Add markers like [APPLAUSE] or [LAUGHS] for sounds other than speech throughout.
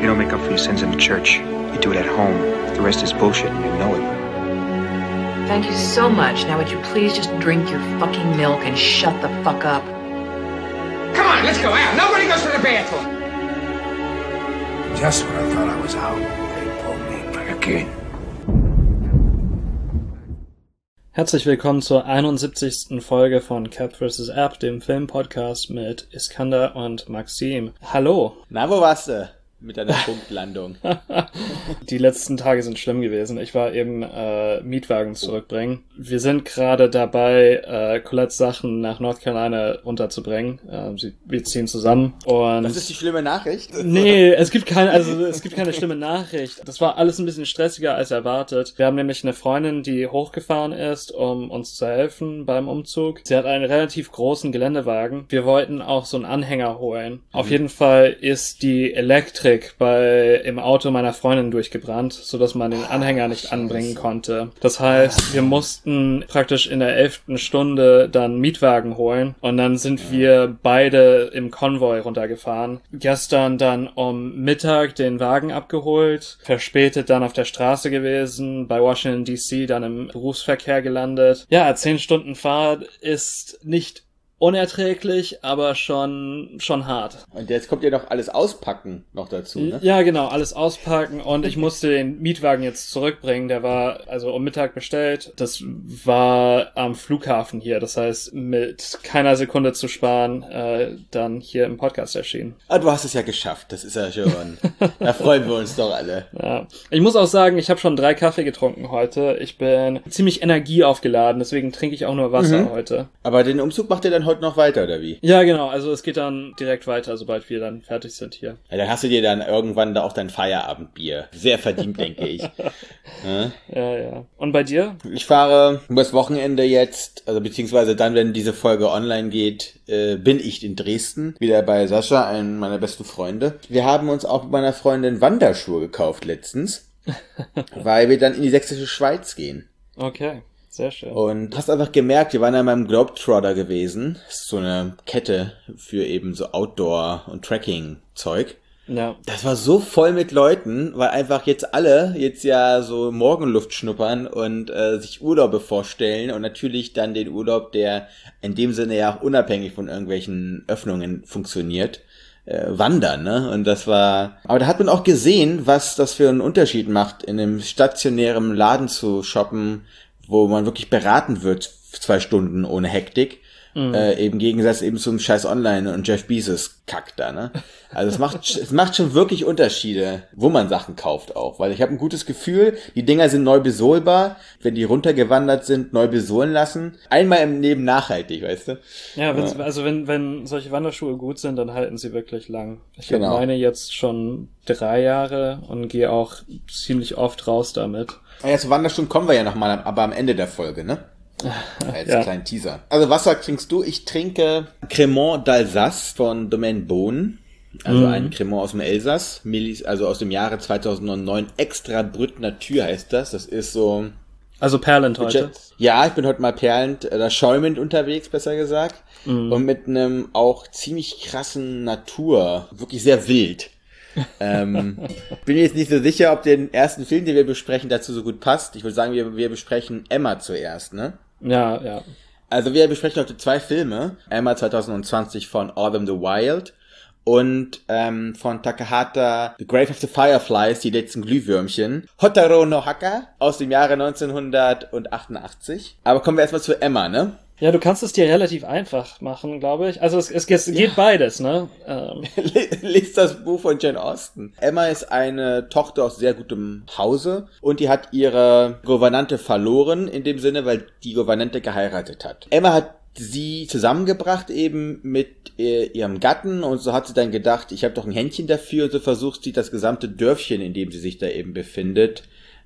You don't make up for your sins in the church. You do it at home. The rest is bullshit and you know it. Thank you so much. Now, would you please just drink your fucking milk and shut the fuck up? Come on, let's go out. Nobody goes to the bathroom. Just when I thought I was out, they pulled me back in. Herzlich willkommen zur 71. Folge von Cap vs. App, dem Filmpodcast mit Iskander und Maxim. Hallo. Na, wo warst du? Mit deiner Punktlandung. [LAUGHS] Die letzten Tage sind schlimm gewesen. Ich war eben äh, Mietwagen zurückbringen. Wir sind gerade dabei, äh, Colettes Sachen nach North Carolina runterzubringen. Äh, sie, wir ziehen zusammen. Und Das ist die schlimme Nachricht. Nee, es gibt keine, also es gibt keine schlimme Nachricht. Das war alles ein bisschen stressiger als erwartet. Wir haben nämlich eine Freundin, die hochgefahren ist, um uns zu helfen beim Umzug. Sie hat einen relativ großen Geländewagen. Wir wollten auch so einen Anhänger holen. Auf jeden Fall ist die Elektrik bei im Auto meiner Freundin durchgebrannt, so dass man den Anhänger nicht anbringen konnte. Das heißt, wir mussten praktisch in der elften Stunde dann Mietwagen holen und dann sind wir beide im Konvoi runtergefahren. Gestern dann um Mittag den Wagen abgeholt, verspätet dann auf der Straße gewesen, bei Washington DC dann im Berufsverkehr gelandet. Ja, zehn Stunden Fahrt ist nicht unerträglich, aber schon schon hart. Und jetzt kommt ja noch alles auspacken noch dazu, ne? Ja, genau, alles auspacken und ich musste den Mietwagen jetzt zurückbringen. Der war also um Mittag bestellt. Das war am Flughafen hier. Das heißt, mit keiner Sekunde zu sparen, äh, dann hier im Podcast erschienen. Ah, du hast es ja geschafft. Das ist ja schon. [LAUGHS] da freuen wir uns doch alle. Ja. Ich muss auch sagen, ich habe schon drei Kaffee getrunken heute. Ich bin ziemlich energieaufgeladen, deswegen trinke ich auch nur Wasser heute. Aber den Umzug macht ihr dann heute noch weiter, oder wie? Ja, genau. Also es geht dann direkt weiter, sobald wir dann fertig sind hier. Ja, dann hast du dir dann irgendwann da auch dein Feierabendbier. Sehr verdient, denke ich. [LAUGHS] Ja? Ja, ja. Und bei dir? Ich fahre übers Wochenende jetzt, also beziehungsweise dann, wenn diese Folge online geht, äh, bin ich in Dresden, wieder bei Sascha, einem meiner besten Freunde. Wir haben uns auch mit meiner Freundin Wanderschuhe gekauft letztens, [LAUGHS] weil wir dann in die sächsische Schweiz gehen. Okay. Sehr schön. Und hast einfach gemerkt, wir waren ja beim Globetrotter gewesen. Das ist so eine Kette für eben so Outdoor- und Trekking-Zeug. Ja. Das war so voll mit Leuten, weil einfach jetzt alle jetzt ja so Morgenluft schnuppern und äh, sich Urlaube vorstellen und natürlich dann den Urlaub, der in dem Sinne ja auch unabhängig von irgendwelchen Öffnungen funktioniert, äh, wandern, ne? Und das war, aber da hat man auch gesehen, was das für einen Unterschied macht, in einem stationären Laden zu shoppen, wo man wirklich beraten wird, zwei Stunden ohne Hektik. Mhm. Äh, eben im Gegensatz eben zum Scheiß Online und Jeff Bezos Kack da, ne? Also es macht, [LAUGHS] es macht schon wirklich Unterschiede, wo man Sachen kauft auch, weil ich habe ein gutes Gefühl, die Dinger sind neu besohlbar, wenn die runtergewandert sind, neu besohlen lassen. Einmal im Leben nachhaltig, weißt du? Ja, wenn's, also wenn, wenn solche Wanderschuhe gut sind, dann halten sie wirklich lang. Ich Genau. habe meine jetzt schon drei Jahre und gehe auch ziemlich oft raus damit. Ah Ja, zu Wanderschuhen kommen wir ja nochmal, aber am Ende der Folge, ne? [LAUGHS] Als Ja. kleinen Teaser. Also Wasser trinkst du? Ich trinke Cremant d'Alsace von Domaine Bohn. Also ein Cremant aus dem Elsass, Millis, also aus dem Jahre 2009. Extra Brüt Natur heißt das. Das ist so... Also Perlent heute. Ja, ich bin heute mal perlend, äh, schäumend unterwegs, besser gesagt. Und mit einem auch ziemlich krassen Natur. Wirklich sehr wild. Ähm, bin jetzt nicht so sicher, ob den ersten Film, den wir besprechen, dazu so gut passt. Ich würde sagen, wir, wir besprechen Emma zuerst, ne? Ja, ja. Also wir besprechen heute zwei Filme. Emma 2020 von Autumn the Wild und ähm, von Takahata The Grave of the Fireflies, die letzten Glühwürmchen. Hotaro no Haka aus dem Jahre 1988. Aber kommen wir erstmal zu Emma, ne? Ja, du kannst es dir relativ einfach machen, glaube ich. Also es, es, es geht beides, ne? Ähm, [LAUGHS] Liest das Buch von Jane Austen. Emma ist eine Tochter aus sehr gutem Hause und die hat ihre Gouvernante verloren, in dem Sinne, weil die Gouvernante geheiratet hat. Emma hat sie zusammengebracht eben mit äh, ihrem Gatten und so hat sie dann gedacht, ich habe doch ein Händchen dafür und so versucht sie das gesamte Dörfchen, in dem sie sich da eben befindet.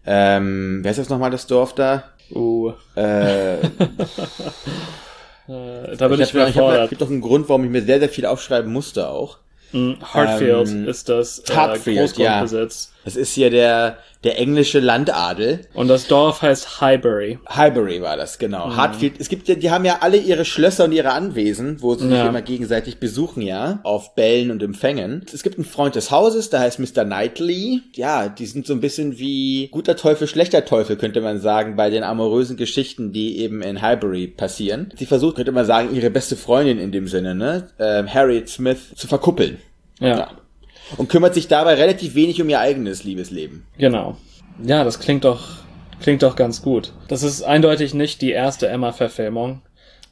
Ähm, wer ist das nochmal, das Dorf da? Uh, Äh, [LAUGHS] äh, da bin ich, ich überfordert. gibt doch einen Grund, warum ich mir sehr, sehr viel aufschreiben musste auch. Hartfield Ähm, ist das äh, Hartfield, ja. Das ist hier der, der englische Landadel. Und das Dorf heißt Highbury. Highbury war das, genau. Mhm. Hartfield. Es gibt ja, die haben ja alle ihre Schlösser und ihre Anwesen, wo sie sich Ja. immer gegenseitig besuchen, ja. Auf Bällen und Empfängen. Es gibt einen Freund des Hauses, der heißt Mr. Knightley. Ja, die sind so ein bisschen wie guter Teufel, schlechter Teufel, könnte man sagen, bei den amorösen Geschichten, die eben in Highbury passieren. Sie versucht, könnte man sagen, ihre beste Freundin in dem Sinne, ne, ähm, Harriet Smith, zu verkuppeln. Ja, Ja. Und kümmert sich dabei relativ wenig um ihr eigenes Liebesleben. genau. Ja, das klingt doch, klingt doch ganz gut. Das ist eindeutig nicht die erste Emma-Verfilmung.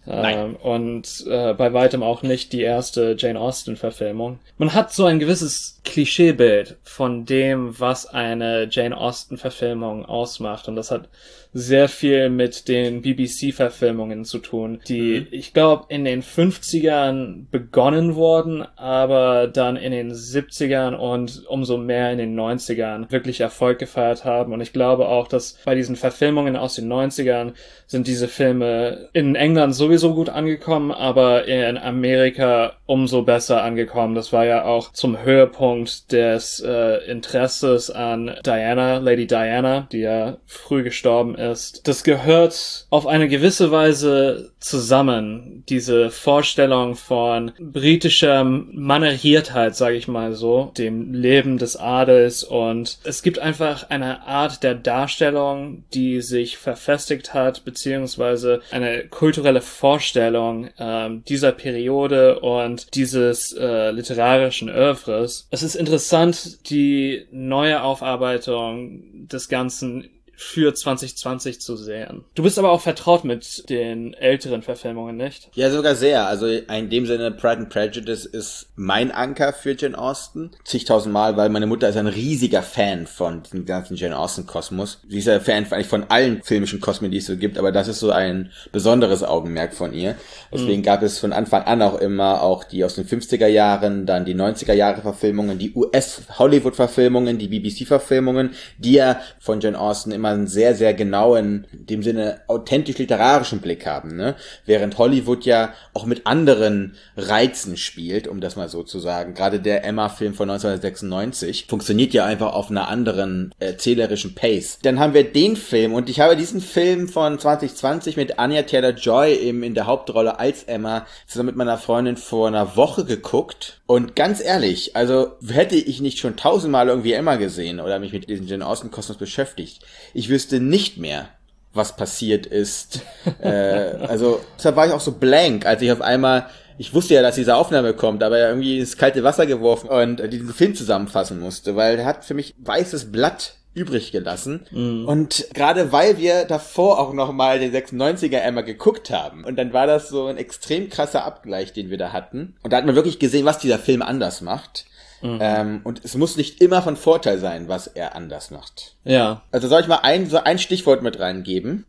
Nein. Ähm, und äh, bei weitem auch nicht die erste Jane Austen-Verfilmung. Man hat so ein gewisses Klischeebild von dem, was eine Jane Austen-Verfilmung ausmacht. Und das hat sehr viel mit den BBC-Verfilmungen zu tun, die, ich glaube, in den 50ern begonnen wurden, aber dann in den 70ern und umso mehr in den 90ern wirklich Erfolg gefeiert haben. Und ich glaube auch, dass bei diesen Verfilmungen aus den 90ern sind diese Filme in England sowieso gut angekommen, aber in Amerika umso besser angekommen. Das war ja auch zum Höhepunkt des äh, Interesses an Diana, Lady Diana, die ja früh gestorben ist. Das gehört auf eine gewisse Weise zusammen, diese Vorstellung von britischer Manneriertheit, sage ich mal so, dem Leben des Adels und es gibt einfach eine Art der Darstellung, die sich verfestigt hat, beziehungsweise eine kulturelle Vorstellung ähm, dieser Periode und dieses äh, literarischen Oeuvres. Es ist interessant, die neue Aufarbeitung des Ganzen für 2020 zu sehen. Du bist aber auch vertraut mit den älteren Verfilmungen, nicht? Ja, sogar sehr. Also in dem Sinne, Pride and Prejudice ist mein Anker für Jane Austen. Zigtausendmal, weil meine Mutter ist ein riesiger Fan von diesem ganzen Jane Austen-Kosmos. Sie ist ja Fan eigentlich von allen filmischen Kosmen, die es so gibt, aber das ist so ein besonderes Augenmerk von ihr. Deswegen gab es von Anfang an auch immer auch die aus den 50er Jahren, dann die 90er Jahre Verfilmungen, die US-Hollywood-Verfilmungen, die BBC-Verfilmungen, die ja von Jane Austen immer einen sehr, sehr genauen, in dem Sinne authentisch literarischen Blick haben, ne? Während Hollywood ja auch mit anderen Reizen spielt, um das mal so zu sagen. Gerade der Emma-Film von 1996 funktioniert ja einfach auf einer anderen erzählerischen Pace. Dann haben wir den Film und ich habe diesen Film von 2020 mit Anya Taylor-Joy eben in der Hauptrolle als Emma zusammen mit meiner Freundin vor einer Woche geguckt und ganz ehrlich, also hätte ich nicht schon tausendmal irgendwie Emma gesehen oder mich mit diesem Jane Austen Kosmos beschäftigt, ich wüsste nicht mehr, was passiert ist. äh, also deshalb war ich auch so blank, als ich auf einmal ich wusste ja, dass diese Aufnahme kommt, aber irgendwie ins kalte Wasser geworfen und diesen Film zusammenfassen musste, weil er hat für mich weißes Blatt übrig gelassen. Und gerade weil wir davor auch nochmal den 96er Emma geguckt haben. Und dann war das so ein extrem krasser Abgleich, den wir da hatten. Und da hat man wirklich gesehen, was dieser Film anders macht. Ähm, und es muss nicht immer von Vorteil sein, was er anders macht. Ja. Also soll ich mal ein, so ein Stichwort mit reingeben?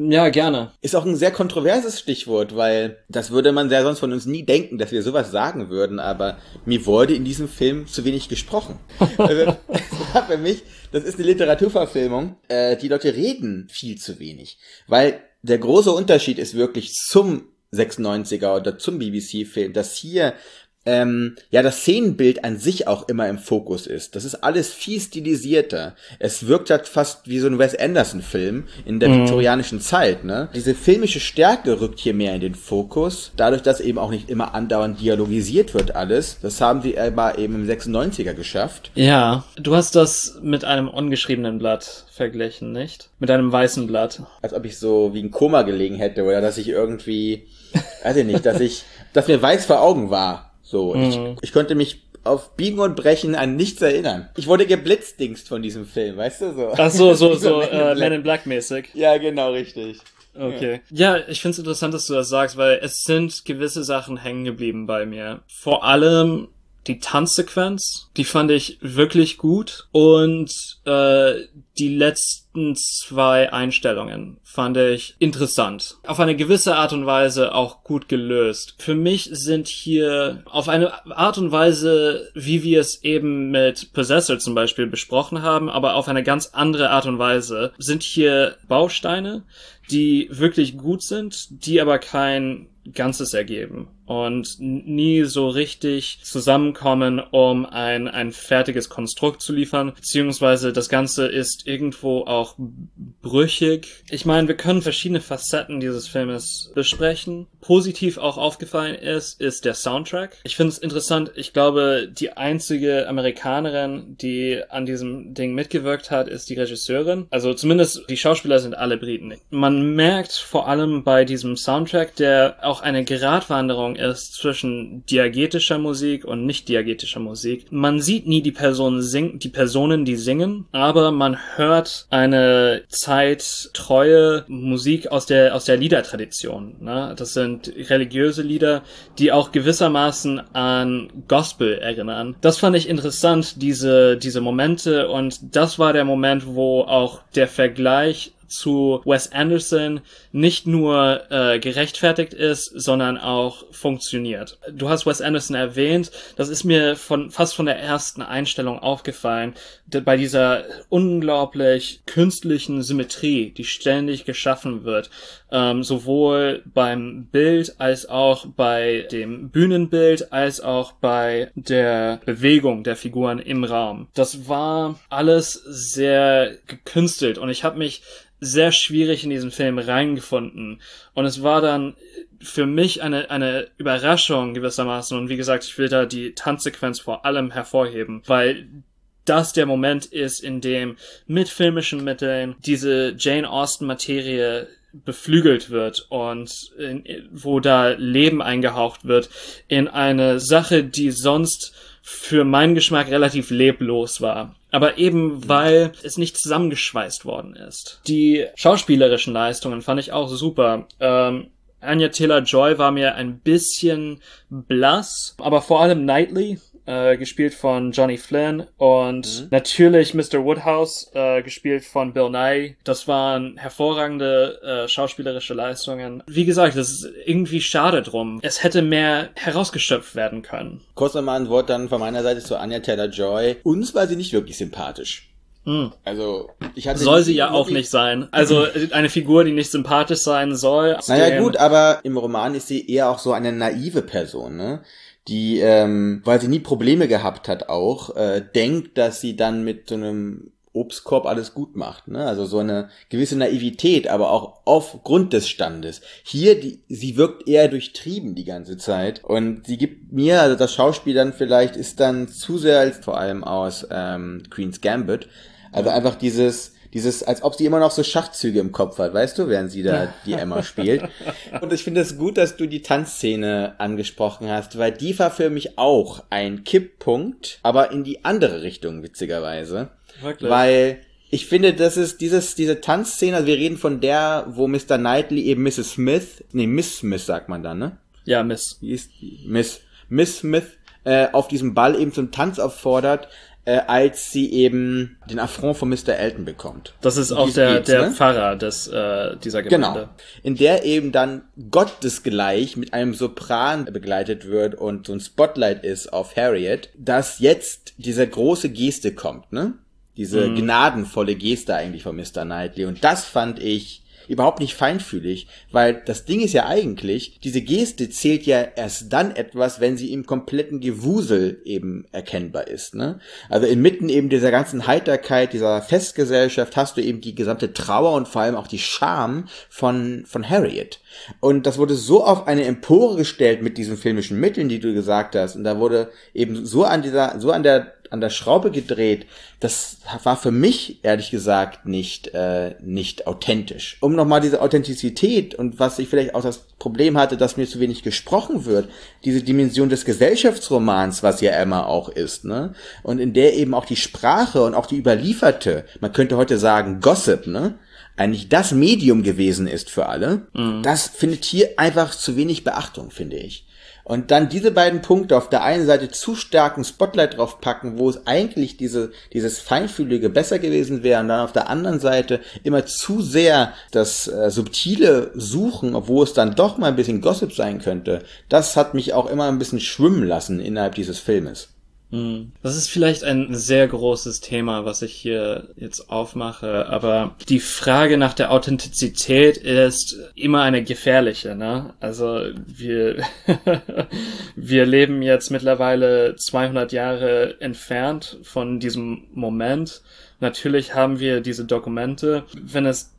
Ja, gerne. Ist auch ein sehr kontroverses Stichwort, weil das würde man ja sonst von uns nie denken, dass wir sowas sagen würden, aber mir wurde in diesem Film zu wenig gesprochen. [LAUGHS] Also, das war für mich, das ist eine Literaturverfilmung, äh, die Leute reden viel zu wenig, weil der große Unterschied ist wirklich zum 96er oder zum BBC-Film, dass hier ähm, ja das Szenenbild an sich auch immer im Fokus ist. Das ist alles viel stilisierter. Es wirkt halt fast wie so ein Wes Anderson-Film in der viktorianischen Zeit. Ne? Diese filmische Stärke rückt hier mehr in den Fokus, dadurch, dass eben auch nicht immer andauernd dialogisiert wird alles. Das haben sie aber eben im 96er geschafft. Ja, du hast das mit einem ungeschriebenen Blatt verglichen, nicht? Mit einem weißen Blatt. Als ob ich so wie ein Koma gelegen hätte oder dass ich irgendwie, weiß ich nicht, dass ich, dass mir weiß vor Augen war. So, ich, ich konnte mich auf Biegen und Brechen an nichts erinnern. Ich wurde geblitzdingst von diesem Film, weißt du so? Ach so, so, [LAUGHS] so, Men in äh, Black. Men in Black mäßig. Ja, genau, richtig. Okay. Ja, ich finde es interessant, dass du das sagst, weil es sind gewisse Sachen hängen geblieben bei mir. Vor allem die Tanzsequenz, die fand ich wirklich gut und äh, die letzten zwei Einstellungen fand ich interessant. Auf eine gewisse Art und Weise auch gut gelöst. Für mich sind hier auf eine Art und Weise, wie wir es eben mit Possessor zum Beispiel besprochen haben, aber auf eine ganz andere Art und Weise, sind hier Bausteine, die wirklich gut sind, die aber kein Ganzes ergeben. Und nie so richtig zusammenkommen, um ein, ein fertiges Konstrukt zu liefern, beziehungsweise das Ganze ist irgendwo auch brüchig. Ich meine, wir können verschiedene Facetten dieses Filmes besprechen. Positiv auch aufgefallen ist, ist der Soundtrack. Ich finde es interessant, ich glaube, die einzige Amerikanerin, die an diesem Ding mitgewirkt hat, ist die Regisseurin. Also zumindest die Schauspieler sind alle Briten. Man merkt vor allem bei diesem Soundtrack, der auch eine Geradwanderung ist zwischen diegetischer Musik und nicht diegetischer Musik. Man sieht nie die Personen singen, die Personen, die singen, aber man hört eine zeittreue Musik aus der aus der Liedertradition. Ne? Das sind religiöse Lieder, die auch gewissermaßen an Gospel erinnern. Das fand ich interessant, diese diese Momente und das war der Moment, wo auch der Vergleich zu Wes Anderson nicht nur äh, gerechtfertigt ist, sondern auch funktioniert. Du hast Wes Anderson erwähnt, das ist mir von fast von der ersten Einstellung aufgefallen, bei dieser unglaublich künstlichen Symmetrie, die ständig geschaffen wird, ähm, sowohl beim Bild als auch bei dem Bühnenbild als auch bei der Bewegung der Figuren im Raum. Das war alles sehr gekünstelt und ich habe mich sehr schwierig in diesen Film reingefunden. Und es war dann für mich eine, eine Überraschung gewissermaßen. Und wie gesagt, ich will da die Tanzsequenz vor allem hervorheben, weil das der Moment ist, in dem mit filmischen Mitteln diese Jane Austen Materie beflügelt wird und in, wo da Leben eingehaucht wird in eine Sache, die sonst für meinen Geschmack relativ leblos war. Aber eben weil es nicht zusammengeschweißt worden ist. Die schauspielerischen Leistungen fand ich auch super. Ähm, Anya Taylor-Joy war mir ein bisschen blass, aber vor allem Knightley, äh, gespielt von Johnny Flynn und mhm. natürlich Mr. Woodhouse, äh, gespielt von Bill Nye. Das waren hervorragende äh, schauspielerische Leistungen. Wie gesagt, das ist irgendwie schade drum. Es hätte mehr herausgeschöpft werden können. Kurz nochmal ein Wort dann von meiner Seite zu Anya Taylor-Joy. Uns war sie nicht wirklich sympathisch. Hm. Also, ich hatte soll sie ja auch nicht sein. Also [LAUGHS] eine Figur, die nicht sympathisch sein soll. Naja gut, aber im Roman ist sie eher auch so eine naive Person, ne? Die, ähm, weil sie nie Probleme gehabt hat, auch äh, denkt, dass sie dann mit so einem Obstkorb alles gut macht. Ne? Also so eine gewisse Naivität, aber auch aufgrund des Standes. Hier, die, sie wirkt eher durchtrieben die ganze Zeit. Und sie gibt mir, also das Schauspiel dann vielleicht ist dann zu sehr als vor allem aus ähm, Queen's Gambit, also einfach dieses, dieses, als ob sie immer noch so Schachzüge im Kopf hat, weißt du, während sie da die Emma spielt. [LAUGHS] Und ich finde es gut, dass du die Tanzszene angesprochen hast, weil die war für mich auch ein Kipppunkt, aber in die andere Richtung, witzigerweise. Wirklich? Weil ich finde, das ist dieses, diese Tanzszene, also wir reden von der, wo Mr. Knightley eben Mrs. Smith, nee, Miss Smith sagt man dann, ne? Ja, Miss. Miss, Miss Smith äh, auf diesem Ball eben zum Tanz auffordert äh, als sie eben den Affront von Mr. Elton bekommt. Das ist auch der, der ne? Pfarrer des, äh, dieser Gemeinde. Genau. In der eben dann gottesgleich mit einem Sopran begleitet wird und so ein Spotlight ist auf Harriet, dass jetzt diese große Geste kommt, ne? Diese mhm. gnadenvolle Geste eigentlich von Mr. Knightley. Und das fand ich überhaupt nicht feinfühlig, weil das Ding ist ja eigentlich, diese Geste zählt ja erst dann etwas, wenn sie im kompletten Gewusel eben erkennbar ist. Ne? Also inmitten eben dieser ganzen Heiterkeit, dieser Festgesellschaft hast du eben die gesamte Trauer und vor allem auch die Scham von, von Harriet. Und das wurde so auf eine Empore gestellt mit diesen filmischen Mitteln, die du gesagt hast. Und da wurde eben so an dieser, so an der an der Schraube gedreht. Das war für mich ehrlich gesagt nicht äh, nicht authentisch. Um nochmal diese Authentizität und was ich vielleicht auch das Problem hatte, dass mir zu wenig gesprochen wird, diese Dimension des Gesellschaftsromans, was ja Emma auch ist, ne? Und in der eben auch die Sprache und auch die überlieferte, man könnte heute sagen Gossip, ne? eigentlich das Medium gewesen ist für alle, mhm. das findet hier einfach zu wenig Beachtung, finde ich. Und dann diese beiden Punkte auf der einen Seite zu starken Spotlight drauf packen, wo es eigentlich diese, dieses Feinfühlige besser gewesen wäre, und dann auf der anderen Seite immer zu sehr das äh, Subtile suchen, obwohl es dann doch mal ein bisschen Gossip sein könnte, das hat mich auch immer ein bisschen schwimmen lassen innerhalb dieses Filmes. Hm. Das ist vielleicht ein sehr großes Thema, was ich hier jetzt aufmache, aber die Frage nach der Authentizität ist immer eine gefährliche, ne? Also wir, [LAUGHS] wir leben jetzt mittlerweile 200 Jahre entfernt von diesem Moment. Natürlich haben wir diese Dokumente. Wenn es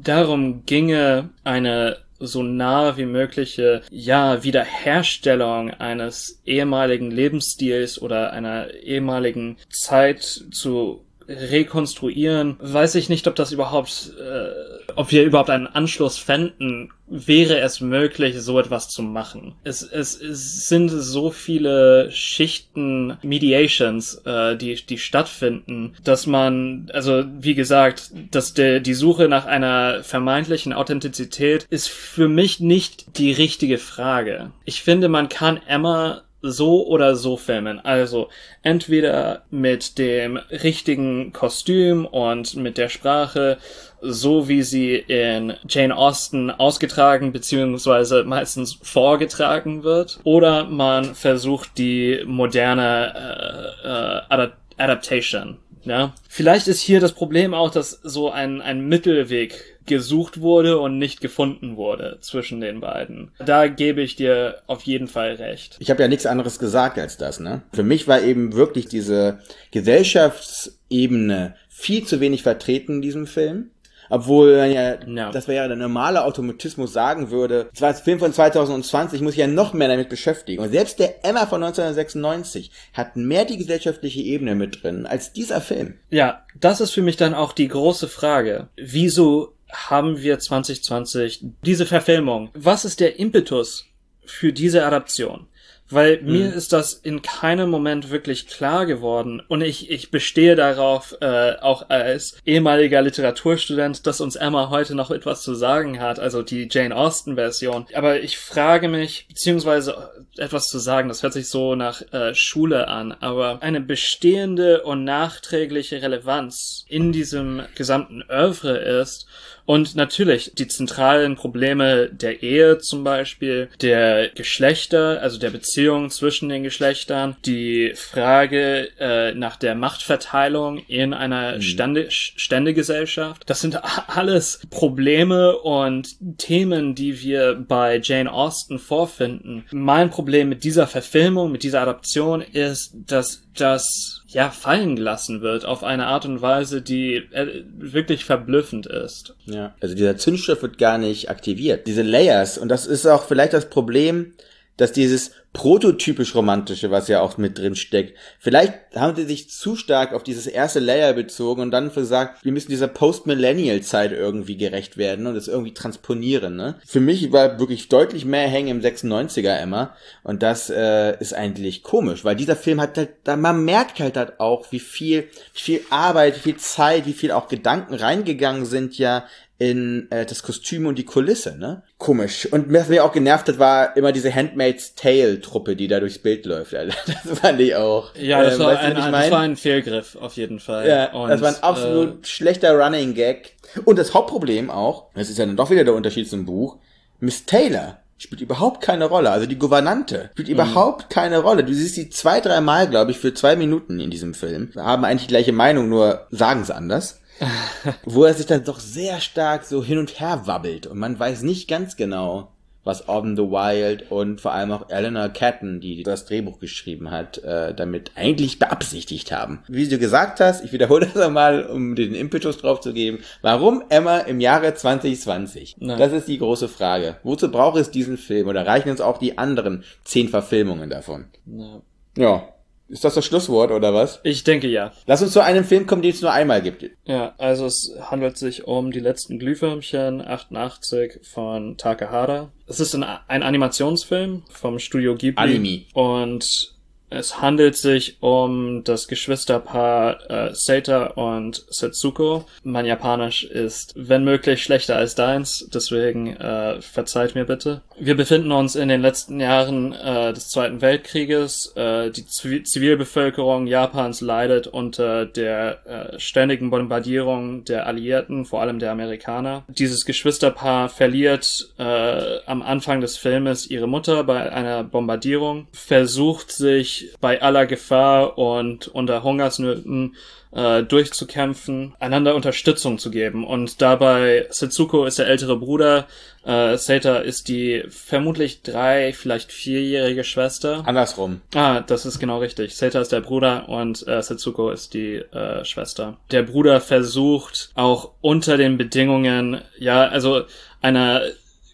darum ginge, eine so nah wie mögliche, ja, Wiederherstellung eines ehemaligen Lebensstils oder einer ehemaligen Zeit zu rekonstruieren, weiß ich nicht, ob das überhaupt, äh, ob wir überhaupt einen Anschluss fänden, wäre es möglich, so etwas zu machen. Es, es, es sind so viele Schichten, Mediations, äh, die, die stattfinden, dass man, also wie gesagt, dass der, die Suche nach einer vermeintlichen Authentizität ist für mich nicht die richtige Frage. Ich finde, man kann Emma so oder so filmen. Also entweder mit dem richtigen Kostüm und mit der Sprache, so wie sie in Jane Austen ausgetragen beziehungsweise meistens vorgetragen wird, oder man versucht die moderne äh, äh, Adap Adaptation. Ja, vielleicht ist hier das Problem auch, dass so ein, ein Mittelweg gesucht wurde und nicht gefunden wurde zwischen den beiden. Da gebe ich dir auf jeden Fall recht. Ich habe ja nichts anderes gesagt als das, ne? Für mich war eben wirklich diese Gesellschaftsebene viel zu wenig vertreten in diesem Film. Obwohl ja, Ja. das wäre ja der normale Automatismus sagen würde, es war ein Film von 2020, muss ich ja noch mehr damit beschäftigen. Und selbst der Emma von 1996 hat mehr die gesellschaftliche Ebene mit drin als dieser Film. Ja, das ist für mich dann auch die große Frage. Wieso haben wir 2020 diese Verfilmung? Was ist der Impetus für diese Adaption? Weil mir ist das in keinem Moment wirklich klar geworden und ich, ich bestehe darauf, äh, auch als ehemaliger Literaturstudent, dass uns Emma heute noch etwas zu sagen hat, also die Jane Austen Version. Aber ich frage mich, beziehungsweise etwas zu sagen, das hört sich so nach äh, Schule an, aber eine bestehende und nachträgliche Relevanz in diesem gesamten Oeuvre ist und natürlich die zentralen Probleme der Ehe zum Beispiel, der Geschlechter, also der Beziehung zwischen den Geschlechtern, die Frage äh, nach der Machtverteilung in einer Stände, Ständegesellschaft. Das sind alles Probleme und Themen, die wir bei Jane Austen vorfinden. Mein Problem mit dieser Verfilmung, mit dieser Adaption ist, dass das ja fallen gelassen wird auf eine Art und Weise, die äh, wirklich verblüffend ist. Ja. Also dieser Zündstoff wird gar nicht aktiviert. Diese Layers, und das ist auch vielleicht das Problem, dass dieses prototypisch romantische, was ja auch mit drin steckt, vielleicht haben sie sich zu stark auf dieses erste Layer bezogen und dann gesagt, wir müssen dieser Post-Millennial-Zeit irgendwie gerecht werden und das irgendwie transponieren. Ne? Für mich war wirklich deutlich mehr hängen im 96er Emma und das äh, ist eigentlich komisch, weil dieser Film hat halt, da man merkt halt, halt auch, wie viel, wie viel Arbeit, wie viel Zeit, wie viel auch Gedanken reingegangen sind ja in äh, das Kostüm und die Kulisse, ne? Komisch. Und was mir auch genervt hat, war immer diese Handmaid's Tale Truppe, die da durchs Bild läuft. Alter. [LAUGHS] Das fand ich auch. Ja, das, Ähm, war ein, ein, das war ein Fehlgriff, auf jeden Fall. Ja, Und, das war ein absolut schlechter Running Gag. Und das Hauptproblem auch, das ist ja dann doch wieder der Unterschied zum Buch, Miss Taylor spielt überhaupt keine Rolle. Also die Gouvernante spielt überhaupt keine Rolle. Du siehst sie zwei, drei Mal, glaube ich, für zwei Minuten in diesem Film. Haben eigentlich die gleiche Meinung, nur sagen sie anders. [LAUGHS] wo er sich dann doch sehr stark so hin und her wabbelt und man weiß nicht ganz genau, was On the Wild und vor allem auch Eleanor Catton, die das Drehbuch geschrieben hat, äh, damit eigentlich beabsichtigt haben. Wie du gesagt hast, ich wiederhole das einmal, um den Impetus drauf zu geben, warum Emma im Jahre 2020? Na. Das ist die große Frage. Wozu braucht es diesen Film oder reichen uns auch die anderen zehn Verfilmungen davon? Ja. Ja. Ist das das Schlusswort oder was? Ich denke ja. Lass uns zu einem Film kommen, den es nur einmal gibt. Ja, also es handelt sich um die letzten Glühwürmchen 88 von Takahara. Es ist ein, ein Animationsfilm vom Studio Ghibli. Anime. Und es handelt sich um das Geschwisterpaar äh, Seita und Setsuko. Mein Japanisch ist, wenn möglich, schlechter als deins, deswegen äh, verzeiht mir bitte. Wir befinden uns in den letzten Jahren äh, des Zweiten Weltkrieges. Äh, die Zivi- Zivilbevölkerung Japans leidet unter der äh, ständigen Bombardierung der Alliierten, vor allem der Amerikaner. Dieses Geschwisterpaar verliert äh, am Anfang des Filmes ihre Mutter bei einer Bombardierung, versucht sich sich bei aller Gefahr und unter Hungersnöten äh, durchzukämpfen, einander Unterstützung zu geben. Und dabei, Setsuko ist der ältere Bruder, äh, Seita ist die vermutlich drei, vielleicht vierjährige Schwester. Andersrum. Ah, das ist genau richtig. Seita ist der Bruder und äh, Setsuko ist die äh, Schwester. Der Bruder versucht auch unter den Bedingungen, ja, also einer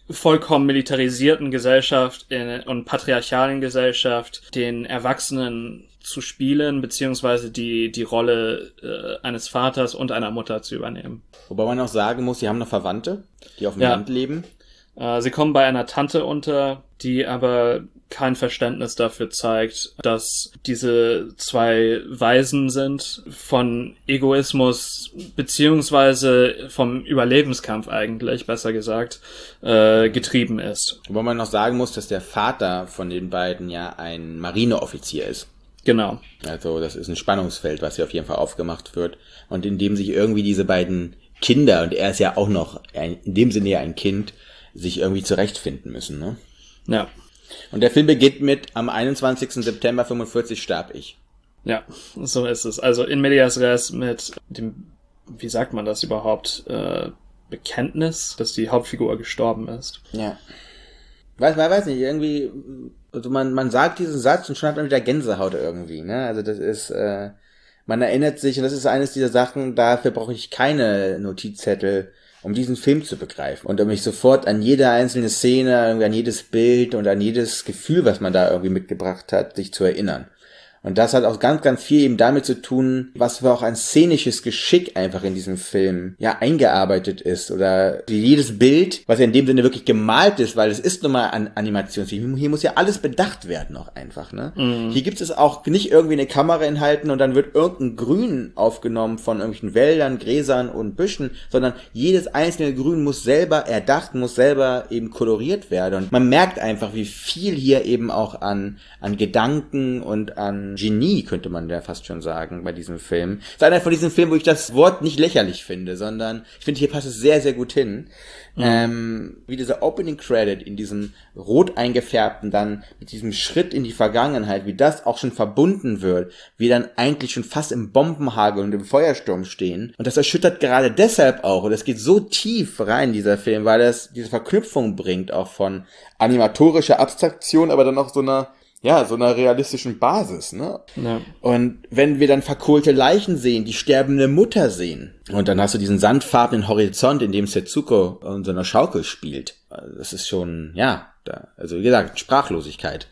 vollkommen militarisierten Gesellschaft und patriarchalen Gesellschaft den Erwachsenen zu spielen, beziehungsweise die, die Rolle äh, eines Vaters und einer Mutter zu übernehmen. Wobei man auch sagen muss, sie haben noch Verwandte, die auf dem Ja. Land leben. Äh, sie kommen bei einer Tante unter, die aber kein Verständnis dafür zeigt, dass diese zwei Weisen sind von Egoismus beziehungsweise vom Überlebenskampf eigentlich, besser gesagt, äh, getrieben ist. Wobei man noch sagen muss, dass der Vater von den beiden ja ein Marineoffizier ist. Genau. Also das ist ein Spannungsfeld, was hier auf jeden Fall aufgemacht wird. Und in dem sich irgendwie diese beiden Kinder, und er ist ja auch noch ein, in dem Sinne ja ein Kind, sich irgendwie zurechtfinden müssen. Ne? Ja. Und der Film beginnt mit, am 21. September 45 starb ich. Ja, so ist es. Also in medias res mit dem, wie sagt man das überhaupt, äh, Bekenntnis, dass die Hauptfigur gestorben ist. Ja. Weiß, man weiß nicht, irgendwie, also man, man sagt diesen Satz und schon hat man wieder Gänsehaut irgendwie, ne? Also das ist, äh, man erinnert sich, und das ist eines dieser Sachen, dafür brauche ich keine Notizzettel, um diesen Film zu begreifen. Und um mich sofort an jede einzelne Szene, an jedes Bild und an jedes Gefühl, was man da irgendwie mitgebracht hat, sich zu erinnern. Und das hat auch ganz, ganz viel eben damit zu tun, was für auch ein szenisches Geschick einfach in diesem Film ja eingearbeitet ist. Oder jedes Bild, was ja in dem Sinne wirklich gemalt ist, weil es ist nun mal ein Animationsfilm. Hier muss ja alles bedacht werden auch einfach. Ne? Hier gibt es auch nicht irgendwie eine Kamera inhalten und dann wird irgendein Grün aufgenommen von irgendwelchen Wäldern, Gräsern und Büschen, sondern jedes einzelne Grün muss selber erdacht, muss selber eben koloriert werden. Und man merkt einfach, wie viel hier eben auch an, an Gedanken und an Genie, könnte man ja fast schon sagen, bei diesem Film. Es ist einer von diesen Filmen, wo ich das Wort nicht lächerlich finde, sondern ich finde, hier passt es sehr, sehr gut hin. Ähm, wie dieser Opening Credit in diesem rot eingefärbten, dann mit diesem Schritt in die Vergangenheit, wie das auch schon verbunden wird, wie dann eigentlich schon fast im Bombenhagel und im Feuersturm stehen. Und das erschüttert gerade deshalb auch, und es geht so tief rein, dieser Film, weil es diese Verknüpfung bringt, auch von animatorischer Abstraktion, aber dann auch so einer ja, so einer realistischen Basis, ne? Ja. Und wenn wir dann verkohlte Leichen sehen, die sterbende Mutter sehen, und dann hast du diesen sandfarbenen Horizont, in dem Setsuko in so einer Schaukel spielt. Also Das ist schon, ja, da, also wie gesagt, Sprachlosigkeit.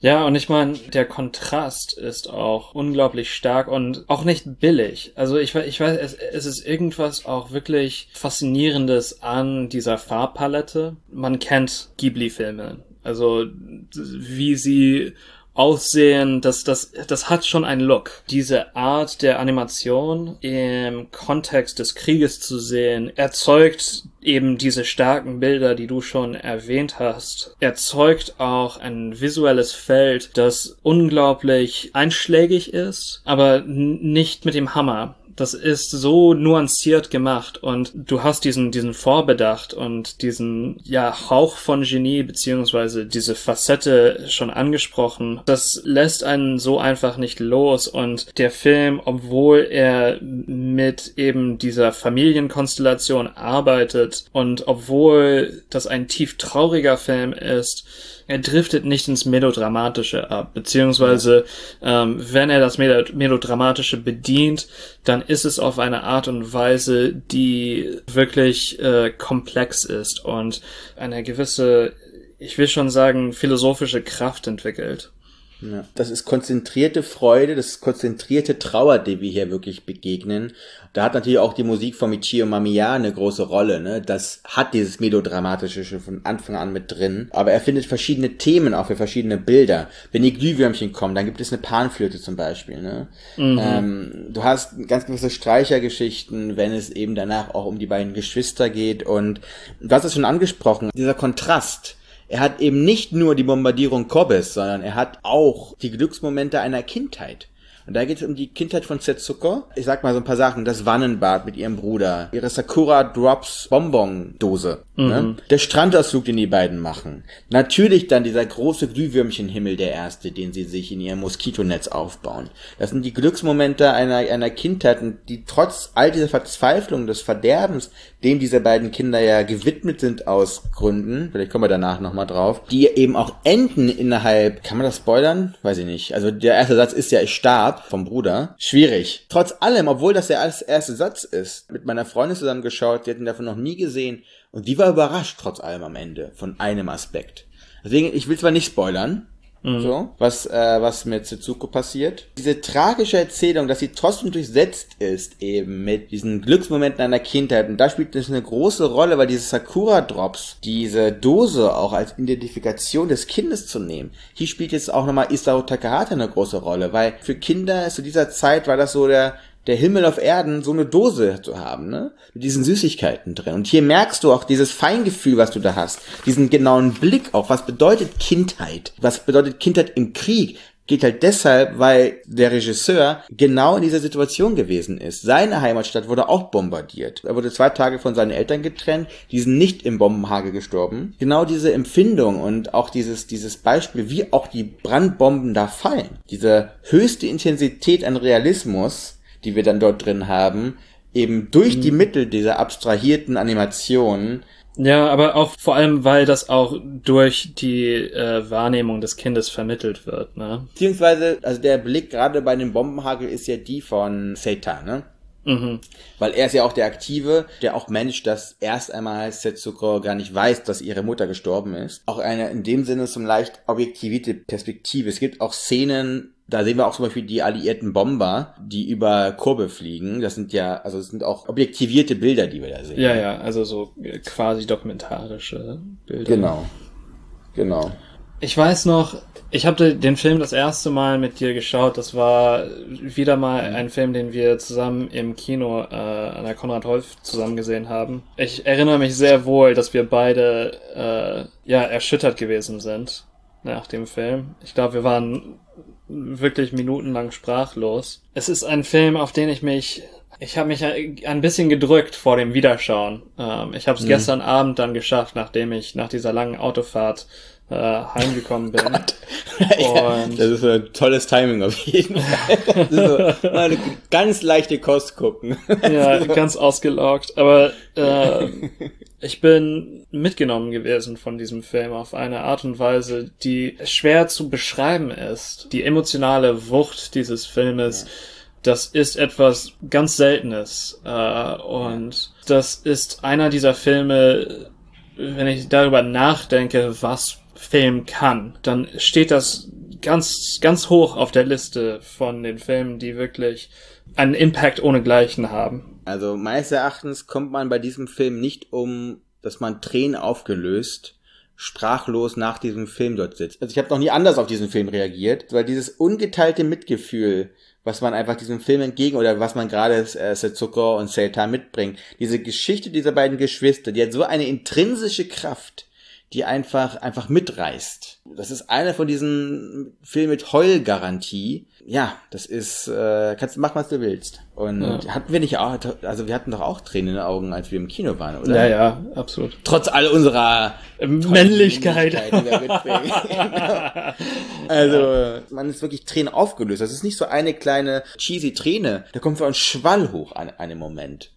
Ja, und ich meine, der Kontrast ist auch unglaublich stark und auch nicht billig. Also ich, ich weiß, es, es ist irgendwas auch wirklich Faszinierendes an dieser Farbpalette. Man kennt Ghibli-Filme. Also wie sie aussehen, das, das, das hat schon einen Look. Diese Art der Animation im Kontext des Krieges zu sehen, erzeugt eben diese starken Bilder, die du schon erwähnt hast, erzeugt auch ein visuelles Feld, das unglaublich einschlägig ist, aber nicht mit dem Hammer. Das ist so nuanciert gemacht und du hast diesen, diesen Vorbedacht und diesen, ja, Hauch von Genie beziehungsweise diese Facette schon angesprochen. Das lässt einen so einfach nicht los und der Film, obwohl er mit eben dieser Familienkonstellation arbeitet und obwohl das ein tief trauriger Film ist, er driftet nicht ins Melodramatische ab, beziehungsweise ähm, wenn er das Melo Melodramatische bedient, dann ist es auf eine Art und Weise, die wirklich äh, komplex ist und eine gewisse, ich will schon sagen, philosophische Kraft entwickelt. Ja. Das ist konzentrierte Freude, das ist konzentrierte Trauer, die wir hier wirklich begegnen. Da hat natürlich auch die Musik von Michio Mamiya eine große Rolle. Ne? Das hat dieses Melodramatische schon von Anfang an mit drin. Aber er findet verschiedene Themen auch für verschiedene Bilder. Wenn die Glühwürmchen kommen, dann gibt es eine Panflöte zum Beispiel. Ne? Ähm, du hast ganz gewisse Streichergeschichten, wenn es eben danach auch um die beiden Geschwister geht. Und du hast es schon angesprochen, dieser Kontrast. Er hat eben nicht nur die Bombardierung Kobes, sondern er hat auch die Glücksmomente einer Kindheit. Und da geht es um die Kindheit von Setsuko. Ich sag mal so ein paar Sachen. Das Wannenbad mit ihrem Bruder, ihre Sakura Drops Bonbon-Dose, ne? der Strandausflug, den die beiden machen. Natürlich dann dieser große Glühwürmchenhimmel, der erste, den sie sich in ihrem Moskitonetz aufbauen. Das sind die Glücksmomente einer, einer Kindheit, die trotz all dieser Verzweiflung, des Verderbens, dem diese beiden Kinder ja gewidmet sind aus Gründen, vielleicht kommen wir danach nochmal drauf, die eben auch enden innerhalb, kann man das spoilern? Weiß ich nicht. Also der erste Satz ist ja, ich starb vom Bruder. Schwierig. Trotz allem, obwohl das der erste Satz ist, mit meiner Freundin zusammen geschaut, die hatten davon noch nie gesehen und die war überrascht trotz allem am Ende von einem Aspekt. Deswegen, ich will zwar nicht spoilern, so, was, äh, was mit Setsuko passiert. Diese tragische Erzählung, dass sie trotzdem durchsetzt ist, eben mit diesen Glücksmomenten einer Kindheit. Und da spielt das eine große Rolle, weil diese Sakura-Drops, diese Dose auch als Identifikation des Kindes zu nehmen. Hier spielt jetzt auch nochmal Isao Takahata eine große Rolle, weil für Kinder zu dieser Zeit war das so der, der Himmel auf Erden, so eine Dose zu haben, ne? Mit diesen Süßigkeiten drin. Und hier merkst du auch dieses Feingefühl, was du da hast. Diesen genauen Blick auch. Was bedeutet Kindheit? Was bedeutet Kindheit im Krieg? Geht halt deshalb, weil der Regisseur genau in dieser Situation gewesen ist. Seine Heimatstadt wurde auch bombardiert. Er wurde zwei Tage von seinen Eltern getrennt. Die sind nicht im Bombenhagel gestorben. Genau diese Empfindung und auch dieses, dieses Beispiel, wie auch die Brandbomben da fallen. Diese höchste Intensität an Realismus, die wir dann dort drin haben, eben durch die Mittel dieser abstrahierten Animationen Ja, aber auch vor allem, weil das auch durch die äh, Wahrnehmung des Kindes vermittelt wird, ne? Beziehungsweise, also der Blick gerade bei dem Bombenhagel ist ja die von Seita, ne? Mhm. Weil er ist ja auch der Aktive, der auch managt, dass erst einmal Setsuko gar nicht weiß, dass ihre Mutter gestorben ist. Auch eine in dem Sinne so leicht objektivierte Perspektive. Es gibt auch Szenen, da sehen wir auch zum Beispiel die alliierten Bomber, die über Kurve fliegen. Das sind ja, also es sind auch objektivierte Bilder, die wir da sehen. Ja, ja, also so äh, quasi dokumentarische Bilder. Genau. Genau. Ich weiß noch, ich habe den Film das erste Mal mit dir geschaut. Das war wieder mal ein Film, den wir zusammen im Kino äh, an der Konrad Wolf zusammen gesehen haben. Ich erinnere mich sehr wohl, dass wir beide äh, ja erschüttert gewesen sind nach dem Film. Ich glaube, wir waren wirklich minutenlang sprachlos. Es ist ein Film, auf den ich mich ich habe mich ein bisschen gedrückt vor dem Wiederschauen. Ähm, ich habe es gestern Abend dann geschafft, nachdem ich nach dieser langen Autofahrt äh, heimgekommen bin. [LAUGHS] Und- das ist ein tolles Timing auf jeden Fall. Das ist so [LAUGHS] eine ganz leichte Kost gucken. ja, [LAUGHS] ganz ausgelaugt. Aber äh, ich bin mitgenommen gewesen von diesem Film auf eine Art und Weise, die schwer zu beschreiben ist. Die emotionale Wucht dieses Filmes, das ist etwas ganz Seltenes. Äh, und das ist einer dieser Filme, wenn ich darüber nachdenke, was Film kann, dann steht das ganz, ganz hoch auf der Liste von den Filmen, die wirklich einen Impact ohnegleichen haben. Also meines Erachtens kommt man bei diesem Film nicht um, dass man Tränen aufgelöst, sprachlos nach diesem Film dort sitzt. Also ich habe noch nie anders auf diesen Film reagiert, weil dieses ungeteilte Mitgefühl, was man einfach diesem Film entgegen oder was man gerade äh, Setsuko und Seita mitbringt, diese Geschichte dieser beiden Geschwister, die hat so eine intrinsische Kraft, die einfach einfach mitreißt. Das ist einer von diesen Filmen mit Heulgarantie. Ja, das ist, äh, kannst du machen, was du willst. Und Ja. hatten wir nicht auch, also wir hatten doch auch Tränen in den Augen, als wir im Kino waren, oder? Ja, ja, absolut. Trotz all unserer Männlichkeit. Männlichkeit, [LAUGHS] also, man ist wirklich Tränen aufgelöst. Das ist nicht so eine kleine cheesy Träne. Da kommt so ein Schwall hoch an einem Moment.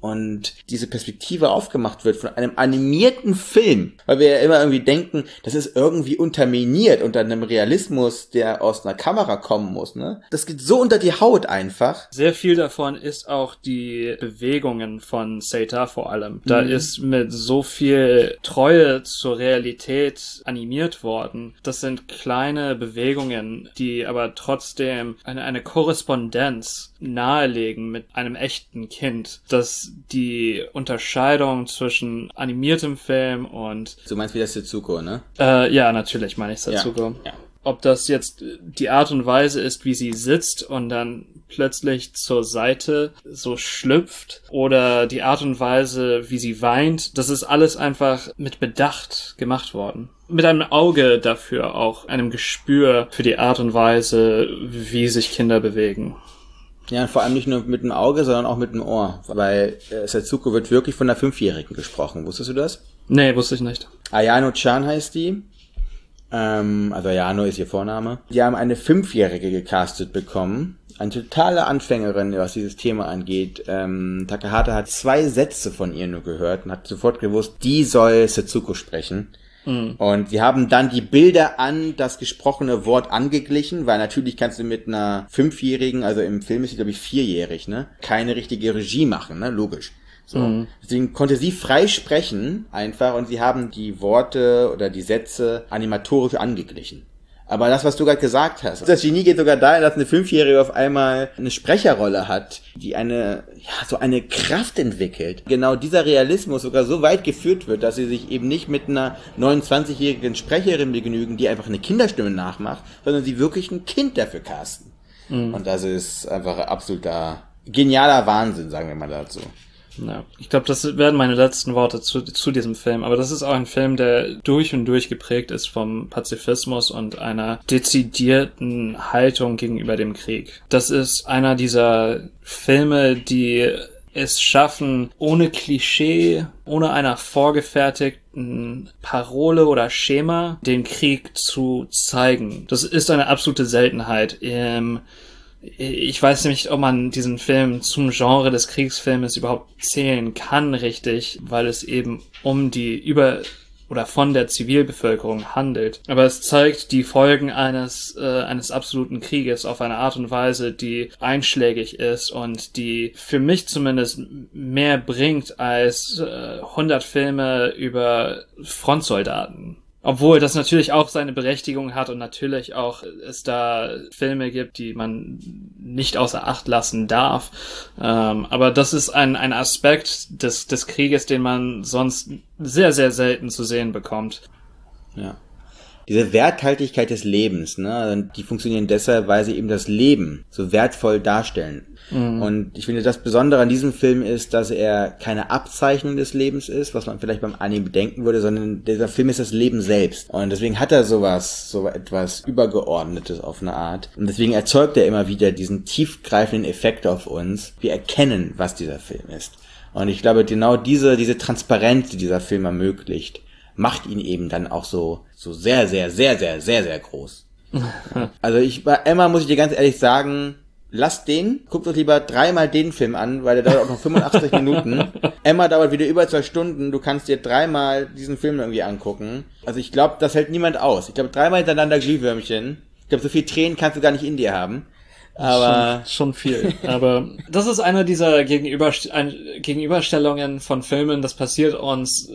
Und diese Perspektive aufgemacht wird von einem animierten Film, weil wir ja immer irgendwie denken, das ist irgendwie unterminiert unter einem Realismus, der aus einer Kamera kommen muss, ne? Das geht so unter die Haut einfach. Sehr viel davon ist auch die Bewegungen von Seita vor allem. Da ist mit so viel Treue zur Realität animiert worden. Das sind kleine Bewegungen, die aber trotzdem eine, eine Korrespondenz nahelegen mit einem echten Kind, dass die Unterscheidung zwischen animiertem Film und Du meinst wie das Setsuko, ne? äh, ja, natürlich meine ich Satsuko. Ja. Ob das jetzt die Art und Weise ist, wie sie sitzt und dann plötzlich zur Seite so schlüpft oder die Art und Weise, wie sie weint, das ist alles einfach mit Bedacht gemacht worden. mit einem Auge dafür auch, einem Gespür für die Art und Weise, wie sich Kinder bewegen. Ja, und vor allem nicht nur mit dem Auge, sondern auch mit dem Ohr. Weil äh, Setsuko wird wirklich von einer Fünfjährigen gesprochen. Wusstest du das? Nee, wusste ich nicht. Ayano Chan heißt die. Ähm, also Ayano ist ihr Vorname. Die haben eine Fünfjährige gecastet bekommen. Eine totale Anfängerin, was dieses Thema angeht. Ähm, Takahata hat zwei Sätze von ihr nur gehört und hat sofort gewusst, die soll Setsuko sprechen. Und sie haben dann die Bilder an das gesprochene Wort angeglichen, weil natürlich kannst du mit einer Fünfjährigen, also im Film ist sie glaube ich vierjährig, ne, keine richtige Regie machen, ne, logisch. So. Deswegen konnte sie frei sprechen, einfach, und sie haben die Worte oder die Sätze animatorisch angeglichen. Aber das, was du gerade gesagt hast, das Genie geht sogar dahin, dass eine Fünfjährige auf einmal eine Sprecherrolle hat, die eine, ja, so eine Kraft entwickelt. Genau dieser Realismus sogar so weit geführt wird, dass sie sich eben nicht mit einer 29-jährigen Sprecherin begnügen, die einfach eine Kinderstimme nachmacht, sondern sie wirklich ein Kind dafür casten. Und das ist einfach absoluter genialer Wahnsinn, sagen wir mal dazu. Ja, ich glaube, das werden meine letzten Worte zu, zu diesem Film. Aber das ist auch ein Film, der durch und durch geprägt ist vom Pazifismus und einer dezidierten Haltung gegenüber dem Krieg. Das ist einer dieser Filme, die es schaffen, ohne Klischee, ohne einer vorgefertigten Parole oder Schema, den Krieg zu zeigen. Das ist eine absolute Seltenheit im ich weiß nicht, ob man diesen Film zum Genre des Kriegsfilmes überhaupt zählen kann, richtig, weil es eben um die über oder von der Zivilbevölkerung handelt. Aber es zeigt die Folgen eines, äh, eines absoluten Krieges auf eine Art und Weise, die einschlägig ist und die für mich zumindest mehr bringt als äh, 100 Filme über Frontsoldaten. Obwohl das natürlich auch seine Berechtigung hat und natürlich auch es da Filme gibt, die man nicht außer Acht lassen darf. Ähm, aber das ist ein, ein Aspekt des, des Krieges, den man sonst sehr, sehr selten zu sehen bekommt. Ja. Diese Werthaltigkeit des Lebens, ne, die funktionieren deshalb, weil sie eben das Leben so wertvoll darstellen. Und ich finde, das Besondere an diesem Film ist, dass er keine Abzeichnung des Lebens ist, was man vielleicht beim Anime denken würde, sondern dieser Film ist das Leben selbst. Und deswegen hat er sowas, so etwas Übergeordnetes auf eine Art. Und deswegen erzeugt er immer wieder diesen tiefgreifenden Effekt auf uns. Wir erkennen, was dieser Film ist. Und ich glaube, genau diese, diese Transparenz, die dieser Film ermöglicht, macht ihn eben dann auch so, so sehr, sehr, sehr, sehr, sehr, sehr groß. [LAUGHS] Also ich, bei Emma muss ich dir ganz ehrlich sagen, lasst den, guckt euch lieber dreimal den Film an, weil der dauert auch noch 85 [LAUGHS] Minuten. Emma dauert wieder über zwei Stunden, du kannst dir dreimal diesen Film irgendwie angucken. Also ich glaube, das hält niemand aus. Ich glaube, dreimal hintereinander Glühwürmchen. Ich glaube, so viel Tränen kannst du gar nicht in dir haben. Aber schon, schon viel. Aber das ist eine dieser Gegenüberst ein, Gegenüberstellungen von Filmen, das passiert uns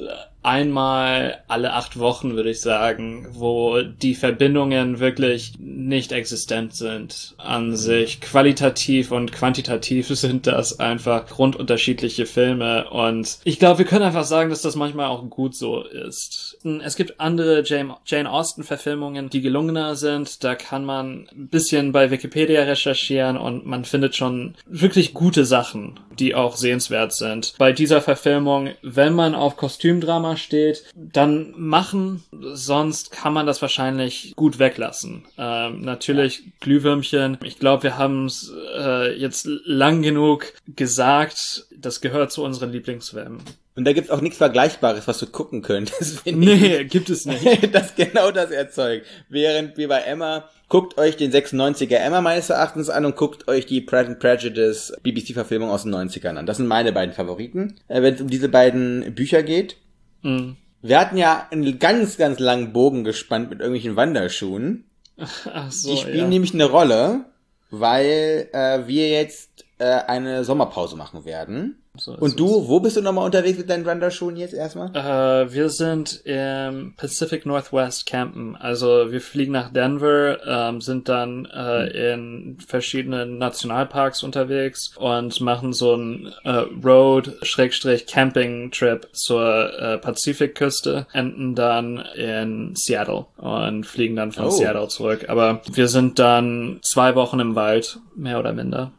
einmal alle acht Wochen, würde ich sagen, wo die Verbindungen wirklich nicht existent sind an sich. Qualitativ und quantitativ [LAUGHS] sind das einfach grundunterschiedliche Filme und ich glaube, wir können einfach sagen, dass das manchmal auch gut so ist. Es gibt andere Jane, Austen Verfilmungen, die gelungener sind. Da kann man ein bisschen bei Wikipedia recherchieren und man findet schon wirklich gute Sachen, die auch sehenswert sind. Bei dieser Verfilmung, wenn man auf Kostümdrama steht, dann machen, sonst kann man das wahrscheinlich gut weglassen. Ähm, natürlich Glühwürmchen. Ich glaube, wir haben es äh, jetzt lang genug gesagt. Das gehört zu unseren Lieblingsfilmen. Und da gibt's auch nichts Vergleichbares, was du gucken könntest. [LAUGHS] Nee, gibt es nicht. ich. [LAUGHS] Das genau das erzeugt. Während wir bei Emma, guckt euch den 96er Emma meines Erachtens an und guckt euch die Pride and Prejudice BBC-Verfilmung aus den 90ern an. Das sind meine beiden Favoriten, äh, wenn es um diese beiden Bücher geht. Mhm. Wir hatten ja einen ganz, ganz langen Bogen gespannt mit irgendwelchen Wanderschuhen. Ach so, Die spielen ja. nämlich eine Rolle, weil äh, wir jetzt äh, eine Sommerpause machen werden. So Und es. du, wo bist du nochmal unterwegs mit deinen Wanderschuhen jetzt erstmal? Äh, wir sind im Pacific Northwest campen. Also wir fliegen nach Denver, ähm, sind dann äh, in verschiedenen Nationalparks unterwegs und machen so einen äh, Road-Camping-Trip zur äh, Pazifikküste, enden dann in Seattle und fliegen dann von Oh. Seattle zurück. Aber wir sind dann zwei Wochen im Wald, mehr oder minder.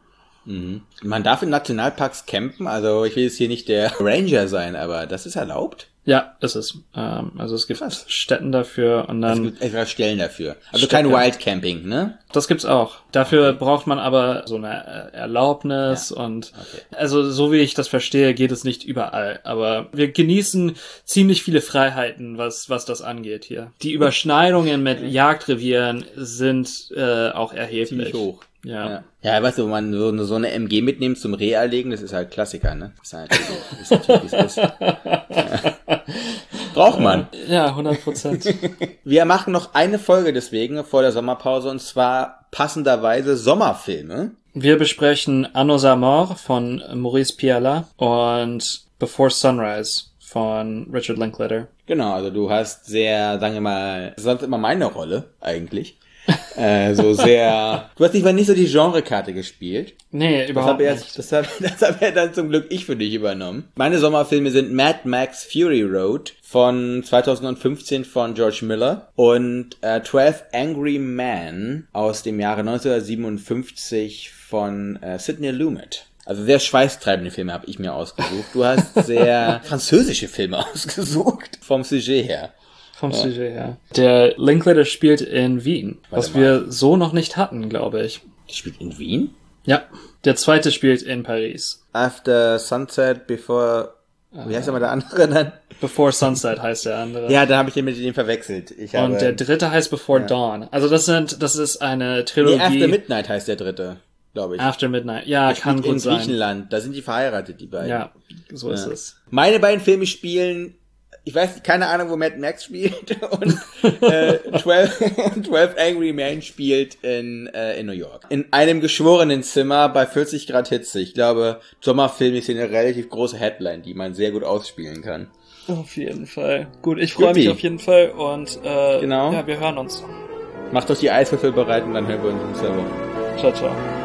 Man darf in Nationalparks campen, also ich will jetzt hier nicht der [LAUGHS] Ranger sein, aber das ist erlaubt. Ja, ist es. Ähm, also es gibt Krass. Stätten dafür und Es dann gibt extra Stellen dafür. Also Städte. kein Wildcamping, ne? das gibt's auch. Dafür braucht man aber so eine Erlaubnis und also so wie ich das verstehe, geht es nicht überall. Aber wir genießen ziemlich viele Freiheiten, was was das angeht hier. Die Überschneidungen mit Jagdrevieren sind äh, auch erheblich. Ziemlich hoch. Ja. Ja, ja weißt du, wenn man so eine, so eine MG mitnimmt zum Reh erlegen, das ist halt Klassiker, ne? Das ist halt, ist natürlich, ist. Ja. [LAUGHS] Braucht man. Ja, 100 Prozent. [LAUGHS] Wir machen noch eine Folge deswegen vor der Sommerpause und zwar passenderweise Sommerfilme. Wir besprechen Anno Samor von Maurice Piala und Before Sunrise von Richard Linklater. Genau, also du hast sehr, sagen wir mal, sonst immer meine Rolle eigentlich. [LAUGHS] äh, so sehr. Du hast nicht mal nicht so die Genrekarte gespielt. Nee, Das überhaupt habe ja, nicht. das hab, [LAUGHS] das hab ja dann zum Glück ich für dich übernommen. Meine Sommerfilme sind Mad Max Fury Road von 2015 von George Miller und äh, 12 Angry Men aus dem Jahre 1957 von äh, Sidney Lumet. Also sehr schweißtreibende Filme habe ich mir ausgesucht. Du hast [LAUGHS] sehr französische Filme ausgesucht vom Sujet her. Vom Sujet her. Der Linklater spielt in Wien, was mal. wir so noch nicht hatten, glaube ich. Die spielt in Wien? Ja. Der zweite spielt in Paris. After Sunset, Before... Wie heißt aber der andere dann? Before Sunset heißt der andere. Ja, da habe ich den mit dem verwechselt. Ich habe, Und der dritte heißt Before Dawn. Also das sind, das ist eine Trilogie. Nee, After Midnight heißt der dritte, glaube ich. After Midnight. Ja, Der kann spielt in gut sein. Griechenland. Da sind die verheiratet, die beiden. Ja, so ist Ja. es. Meine beiden Filme spielen, ich weiß keine Ahnung, wo Mad Max spielt [LAUGHS] und äh, 12, 12 [LAUGHS] Angry Men spielt in, äh, in New York. In einem geschworenen Zimmer bei 40 Grad Hitze. Ich glaube, Sommerfilm ist hier eine relativ große Headline, die man sehr gut ausspielen kann. Auf jeden Fall. Gut, ich freue mich auf jeden Fall und äh, Genau. ja, wir hören uns. Macht euch die Eiswürfel bereit und dann hören wir uns im Server. Ciao, ciao.